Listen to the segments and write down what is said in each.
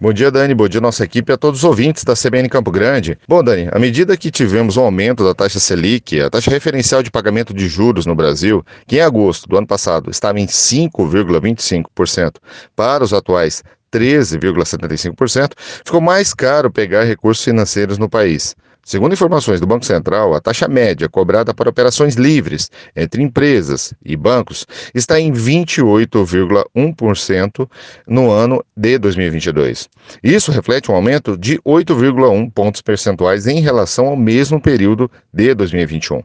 Bom dia, Dani. Bom dia, nossa equipe e a todos os ouvintes da CBN Campo Grande. Bom, Dani, à medida que tivemos um aumento da taxa Selic, a taxa referencial de pagamento de juros no Brasil, que em agosto do ano passado estava em 5,25%, para os atuais 13,75%, ficou mais caro pegar recursos financeiros no país. Segundo informações do Banco Central, a taxa média cobrada para operações livres entre empresas e bancos está em 28,1% no ano de 2022. Isso reflete um aumento de 8,1 pontos percentuais em relação ao mesmo período de 2021.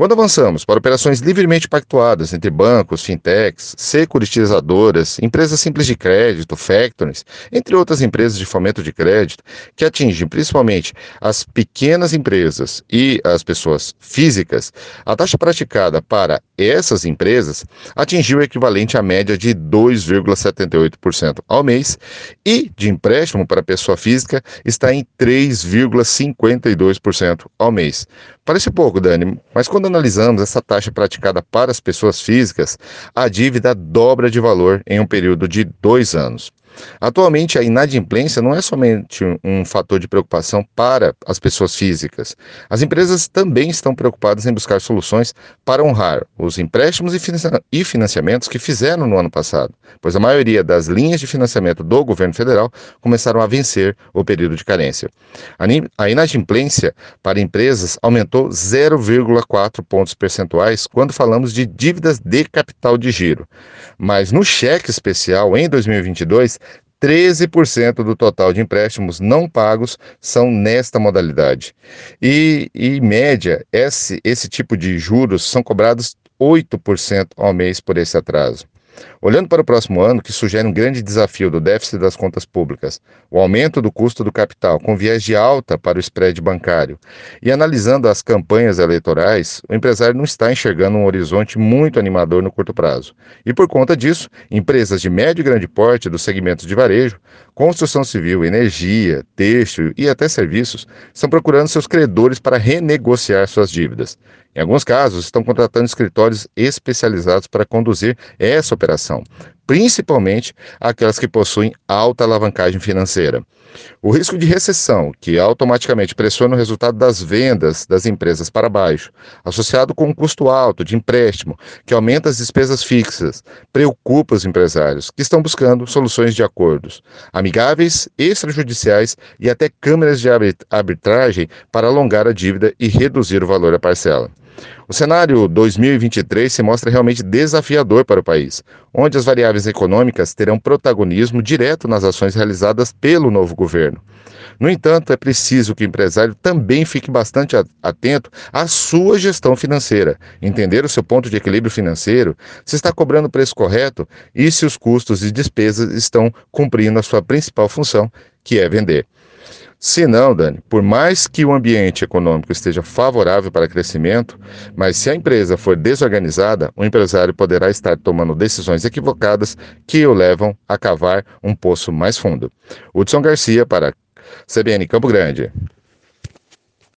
Quando avançamos para operações livremente pactuadas entre bancos, fintechs, securitizadoras, empresas simples de crédito, factories, entre outras empresas de fomento de crédito, que atingem principalmente as pequenas empresas e as pessoas físicas, a taxa praticada para essas empresas atingiu o equivalente à média de 2,78% ao mês e de empréstimo para pessoa física está em 3,52% ao mês. Parece pouco, Dani, mas quando analisamos essa taxa praticada para as pessoas físicas, a dívida dobra de valor em um período de dois anos. Atualmente, a inadimplência não é somente um fator de preocupação para as pessoas físicas. As empresas também estão preocupadas em buscar soluções para honrar os empréstimos e financiamentos que fizeram no ano passado, pois a maioria das linhas de financiamento do governo federal começaram a vencer o período de carência. A inadimplência para empresas aumentou 0,4 pontos percentuais quando falamos de dívidas de capital de giro. Mas no cheque especial em 2022, 13% do total de empréstimos não pagos são nesta modalidade. E, em média, esse, esse tipo de juros são cobrados 8% ao mês por esse atraso. Olhando para o próximo ano, que sugere um grande desafio do déficit das contas públicas, o aumento do custo do capital com viés de alta para o spread bancário, e analisando as campanhas eleitorais, o empresário não está enxergando um horizonte muito animador no curto prazo. E por conta disso, empresas de médio e grande porte dos segmentos de varejo, construção civil, energia, têxtil e até serviços estão procurando seus credores para renegociar suas dívidas. Em alguns casos, estão contratando escritórios especializados para conduzir essa operação, principalmente aquelas que possuem alta alavancagem financeira. O risco de recessão, que automaticamente pressiona o resultado das vendas das empresas para baixo, associado com um custo alto de empréstimo, que aumenta as despesas fixas, preocupa os empresários, que estão buscando soluções de acordos amigáveis, extrajudiciais e até câmeras de arbitragem para alongar a dívida e reduzir o valor da parcela. O cenário 2023 se mostra realmente desafiador para o país, onde as variáveis econômicas terão protagonismo direto nas ações realizadas pelo novo governo. No entanto, é preciso que o empresário também fique bastante atento à sua gestão financeira, entender o seu ponto de equilíbrio financeiro, se está cobrando o preço correto e se os custos e despesas estão cumprindo a sua principal função, que é vender. Se não, Dani, por mais que o ambiente econômico esteja favorável para crescimento, mas se a empresa for desorganizada, o empresário poderá estar tomando decisões equivocadas que o levam a cavar um poço mais fundo. Hudson Garcia para CBN Campo Grande.